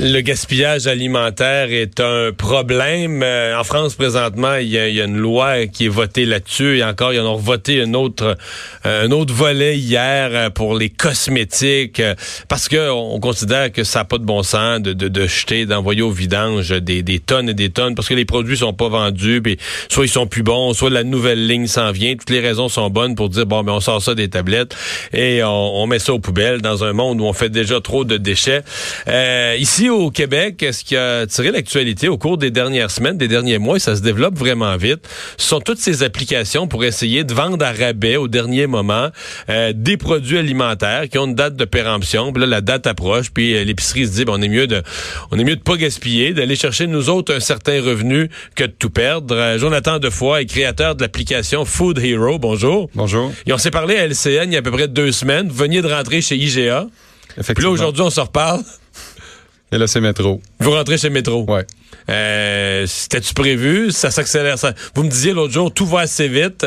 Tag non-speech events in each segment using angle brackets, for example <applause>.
Le gaspillage alimentaire est un problème. Euh, en France, présentement, il y, a, une loi qui est votée là-dessus. Et encore, ils en ont voté une autre, euh, un autre volet hier euh, pour les cosmétiques, parce que on considère que ça n'a pas de bon sens de, de, de jeter, d'envoyer au vidange des, des, tonnes et des tonnes, parce que les produits sont pas vendus, soit ils sont plus bons, soit la nouvelle ligne s'en vient. Toutes les raisons sont bonnes pour dire bon, mais on sort ça des tablettes et on, on met ça aux poubelles dans un monde où on fait déjà trop de déchets. ici au Québec, ce qui a tiré l'actualité au cours des dernières semaines, des derniers mois, et ça se développe vraiment vite, ce sont toutes ces applications pour essayer de vendre à rabais au dernier moment euh, des produits alimentaires qui ont une date de péremption. Puis là, la date approche, puis euh, l'épicerie se dit, ben, on est mieux de, on est mieux de pas gaspiller, d'aller chercher nous autres un certain revenu que de tout perdre. Euh, Jonathan Defoy est créateur de l'application Food Hero. Bonjour. Bonjour. Et on s'est parlé à LCN il y a à peu près deux semaines. Vous veniez de rentrer chez IGA. Puis là, aujourd'hui, on se reparle. Et là, c'est métro. Vous rentrez chez métro? Ouais. Euh, C'était-tu prévu? Ça s'accélère. Ça... Vous me disiez l'autre jour, tout va assez vite.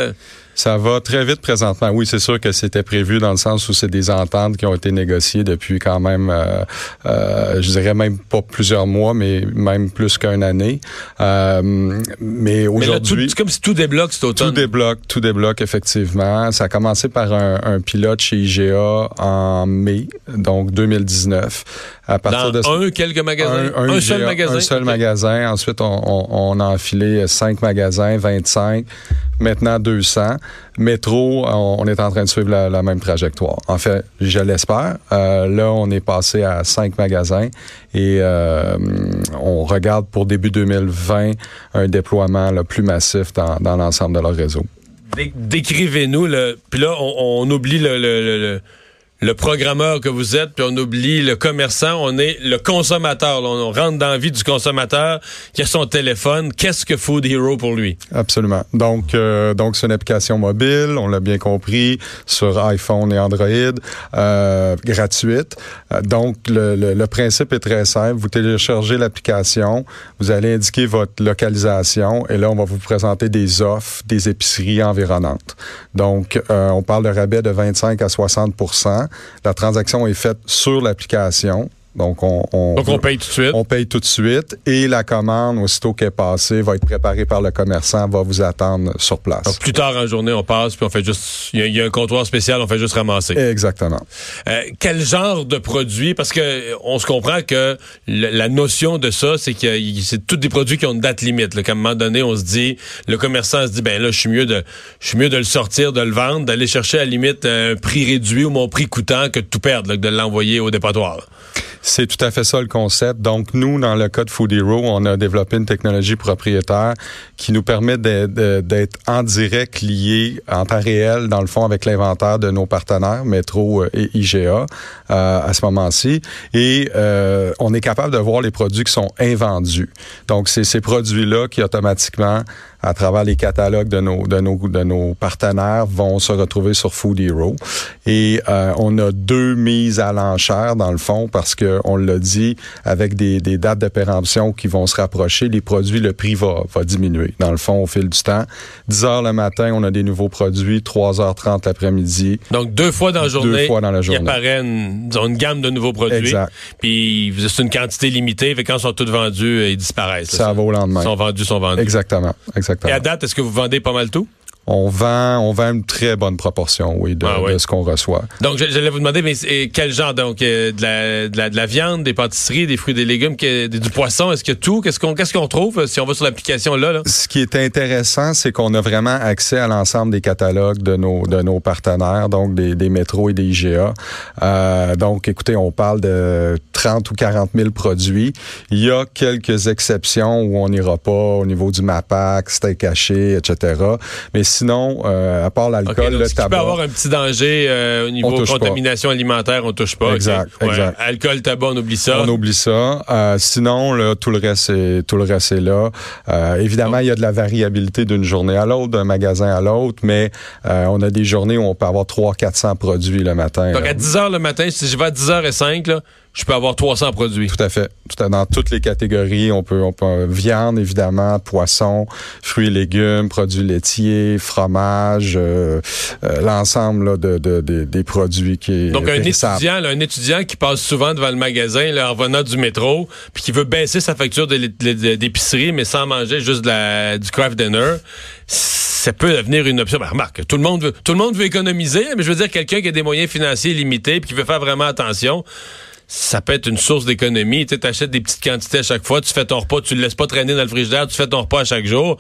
Ça va très vite présentement. Oui, c'est sûr que c'était prévu dans le sens où c'est des ententes qui ont été négociées depuis quand même, euh, euh, je dirais même pas plusieurs mois, mais même plus qu'une année. Euh, mais aujourd'hui, c'est comme si tout débloque cet automne. Tout débloque, tout débloque effectivement. Ça a commencé par un, un pilote chez IGA en mai, donc 2019. À partir Dans de un quelques magasins, un, un, seul magasin? Un seul magasin. Ensuite, on, on, on a enfilé cinq magasins, 25 maintenant 200. Métro, on, est en train de suivre la, même trajectoire. En fait, je l'espère. Euh, là, on est passé à cinq magasins et euh, on regarde pour début 2020 un déploiement plus massif dans, l'ensemble de leur réseau. Décrivez-nous, puis là, on, oublie le programmeur que vous êtes, puis on oublie le commerçant, on est le consommateur. on rentre dans la vie du consommateur qui a son téléphone. Qu'est-ce que Food Hero pour lui? Absolument. Donc, euh, donc c'est une application mobile, on l'a bien compris, sur iPhone et Android, euh, gratuite. Euh, donc, le, le, principe est très simple. Vous téléchargez l'application, vous allez indiquer votre localisation, et là, on va vous présenter des offres des épiceries environnantes. Donc, euh, on parle de rabais de 25 à 60 la transaction est faite sur l'application. Donc on, on, paye tout de suite. On paye tout de suite et la commande, aussitôt qu'elle est passée, va être préparée par le commerçant, va vous attendre sur place. Donc, plus tard en journée, on passe, puis on fait juste... Il y, a un comptoir spécial, on fait juste ramasser. Exactement. Euh, quel genre de produit? Parce que on se comprend que la notion de ça, c'est que c'est tous des produits qui ont une date limite. Là. Qu'à un moment donné, on se dit, le commerçant se dit, ben là, je suis mieux de je suis mieux de le sortir, de le vendre, d'aller chercher à la limite un prix réduit ou mon prix coûtant que de tout perdre, de l'envoyer au dépotoir. C'est tout à fait ça le concept. Donc, nous, dans le cas de Food on a développé une technologie propriétaire qui nous permet d'être en direct lié en temps réel, dans le fond, avec l'inventaire de nos partenaires, Metro et IGA, euh, à ce moment-ci. Et euh, on est capable de voir les produits qui sont invendus. Donc, c'est ces produits-là qui automatiquement à travers les catalogues de nos partenaires vont se retrouver sur Food Hero et euh, on a deux mises à l'enchère dans le fond parce que on l'a dit avec des, des dates de péremption qui vont se rapprocher les produits le prix va va diminuer. Dans le fond au fil du temps 10 heures le matin on a des nouveaux produits 3h30 l'après-midi. Donc deux fois dans la journée deux fois dans la journée. il apparaît une, une gamme de nouveaux produits. Exact. Puis c'est une quantité limitée fait quand ils sont tous vendus ils disparaissent ça, va au lendemain. Ils sont vendus sont vendus. Exactement exactement. Et à date, est-ce que vous vendez pas mal tout? On vend, on vend une très bonne proportion, oui, de, ah ce qu'on reçoit. Donc, j'allais vous demander, mais quel genre donc euh, de la, de, la, de, la, viande, des pâtisseries, des fruits, des légumes, du poisson, est-ce que tout? Qu'est-ce qu'on qu'est-ce qu'on trouve euh, si on va sur l'application là, Ce qui est intéressant, c'est qu'on a vraiment accès à l'ensemble des catalogues de nos de nos partenaires, donc des, des métros et des IGA. Euh, donc, écoutez, on parle de 30 ou 40 000 produits. Il y a quelques exceptions où on n'ira pas au niveau du MAPAC, steak caché, etc. Mais sinon, euh, à part l'alcool, le tabac. Tu peux avoir un petit danger euh, au niveau contamination alimentaire, on touche pas. Exact, exact. Alcool, tabac, on oublie ça. On oublie ça. Euh, sinon, là, tout le reste est tout le reste est là. Euh, évidemment, il y a de la variabilité d'une journée à l'autre, d'un magasin à l'autre, mais euh, on a des journées où on peut avoir 300 400 produits le matin. Donc à 10 heures le matin, si je vais à 10 h et 5 là, je peux avoir 300 produits. Tout à fait. Tout à, dans toutes les catégories, on peut, on peut viande évidemment, poisson, fruits et légumes, produits laitiers, fromage, euh, euh, l'ensemble de, de, de, des produits qui est Donc un étudiant, là, un étudiant qui passe souvent devant le magasin là, en venant du métro, puis qui veut baisser sa facture d'épicerie, mais sans manger juste de la, du craft dinner ça peut devenir une option. Ben, remarque, tout le monde veut, tout le monde veut économiser, mais je veux dire quelqu'un qui a des moyens financiers limités puis qui veut faire vraiment attention ça peut être une source d'économie. Tu achètes des petites quantités à chaque fois, tu fais ton repas, tu le laisses pas traîner dans le frigidaire, tu fais ton repas à chaque jour.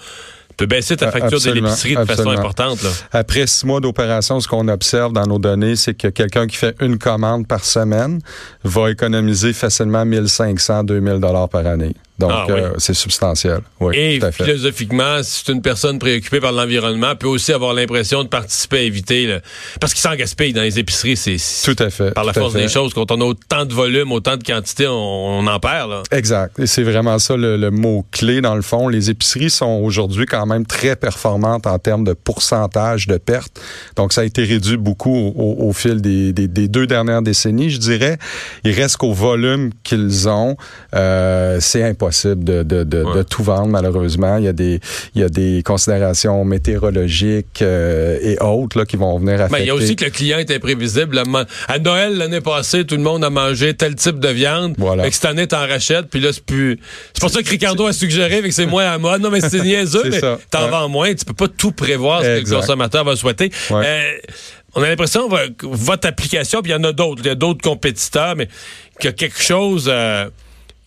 Tu peux baisser ta facture de l'épicerie de façon importante. Là. Après six mois d'opération, ce qu'on observe dans nos données, c'est que quelqu'un qui fait une commande par semaine va économiser facilement 1500, 2000 dollars par année. Donc, ah, euh, c'est substantiel. Oui, Et philosophiquement, si c'est une personne préoccupée par l'environnement, peut aussi avoir l'impression de participer à éviter, parce qu'il s'en gaspille dans les épiceries, c'est tout à fait. Par la force des choses, quand on a autant de volume, autant de quantité, on, en perd. Là. Exact. Et c'est vraiment ça le, mot clé dans le fond. Les épiceries sont aujourd'hui quand même très performantes en termes de pourcentage de pertes. Donc, ça a été réduit beaucoup au, fil des, deux dernières décennies, je dirais. Il reste qu'au volume qu'ils ont, euh, c'est impossible de, de, de, tout vendre, malheureusement. Il y a des, il y a des considérations météorologiques euh, et autres là, qui vont venir affecter. Mais il y a aussi que le client est imprévisible. À Noël, l'année passée, tout le monde a mangé tel type de viande. Voilà. cette année, t'en rachètes, puis là, c'est plus... C'est pour ça que Ricardo a suggéré que c'est moins à mode. Non, mais c'est <laughs> niaiseux, mais t'en vends moins. Tu peux pas tout prévoir ce que le consommateur va souhaiter. Euh, on a l'impression que votre application, puis il y en a d'autres, il y a d'autres compétiteurs, mais qu'il y a quelque chose... Euh,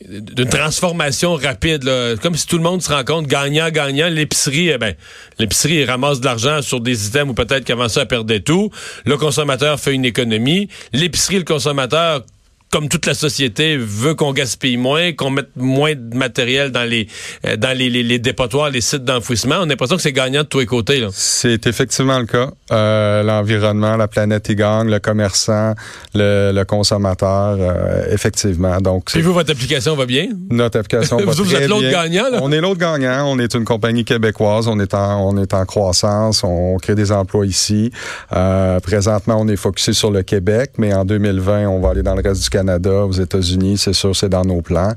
d'une transformation rapide, là. comme si tout le monde se rend compte, gagnant, gagnant, l'épicerie, eh ben, l'épicerie ramasse de l'argent sur des items où peut-être qu'avant ça, elle perdait tout. Le consommateur fait une économie. L'épicerie, le consommateur comme toute la société, veut qu'on gaspille moins, qu'on mette moins de matériel dans les euh, dans les, les, dépotoirs, les sites d'enfouissement. On a l'impression que c'est gagnant de tous les côtés. C'est effectivement le cas. Euh, L'environnement, la planète y gagne, le commerçant, le, le consommateur, euh, effectivement. Donc, Puis vous, votre application va bien? Notre application <laughs> va vous, vous êtes l'autre gagnant? On est l'autre gagnant. On est une compagnie québécoise. On est en, on est en croissance. On crée des emplois ici. Euh, présentement, on est focusé sur le Québec, mais en 2020, on va aller dans le reste du Canada Canada, aux États-Unis, c'est sûr, c'est dans nos plans.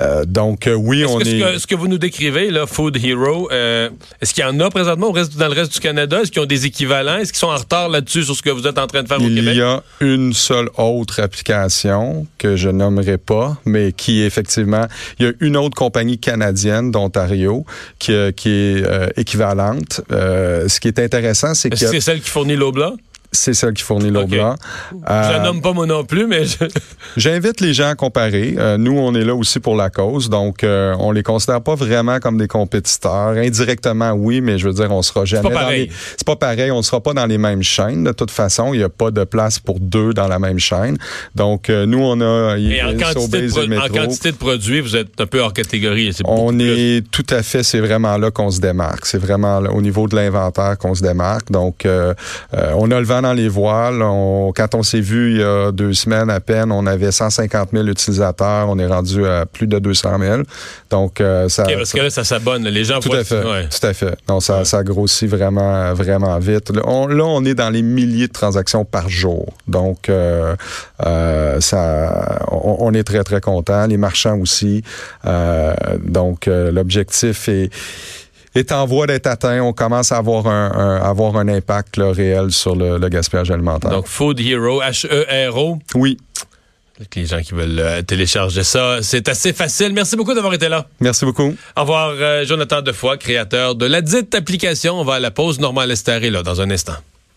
Euh, donc euh, oui, on est. Ce que, ce que vous nous décrivez là, Food Hero, euh, est-ce qu'il y en a présentement au reste, dans le reste du Canada? Est-ce qu'ils ont des équivalents? Est-ce qu'ils sont en retard là-dessus sur ce que vous êtes en train de faire au Québec? Il y a une seule autre application que je nommerai pas, mais qui effectivement, il y a une autre compagnie canadienne d'Ontario qui, qui est équivalente. ce qui est intéressant, c'est que c'est celle qui fournit l'eau blanc c'est celle qui fournit l'eau blanc. je la euh, nomme pas moi non plus, mais <laughs> j'invite les gens à comparer. Euh, nous, on est là aussi pour la cause, donc euh, on les considère pas vraiment comme des compétiteurs. Indirectement, oui, mais je veux dire, on sera jamais. C'est pas pareil. C'est pas pareil. On sera pas dans les mêmes chaînes. De toute façon, il y a pas de place pour deux dans la même chaîne. Donc nous, on a. Et en quantité, de en quantité de produits, vous êtes un peu hors catégorie. Est on est tout à fait. C'est vraiment là qu'on se démarque. C'est vraiment au niveau de l'inventaire qu'on se démarque. Donc on a le dans les voiles. quand on s'est vu il y a deux semaines à peine, on avait 150 000 utilisateurs. On est rendu à plus de 200 000. Donc, euh, ça. parce que là, ça s'abonne. Les gens Tout à fait. Tout à fait. Donc, ça, ça grossit vraiment, vraiment vite. Là on, est dans les milliers de transactions par jour. Donc, euh, euh, ça, on, est très, très content. Les marchands aussi. donc, l'objectif est est en voie d'être atteint. On commence à avoir un, avoir un impact réel sur le, gaspillage alimentaire. Donc, Food Hero, H-E-R-O. Oui. Les gens qui veulent euh, télécharger ça, c'est assez facile. Merci beaucoup d'avoir été là. Merci beaucoup. Au revoir, euh, Jonathan Defoy, créateur de la dite application. On va à la pause. Normal Esther est là dans un instant.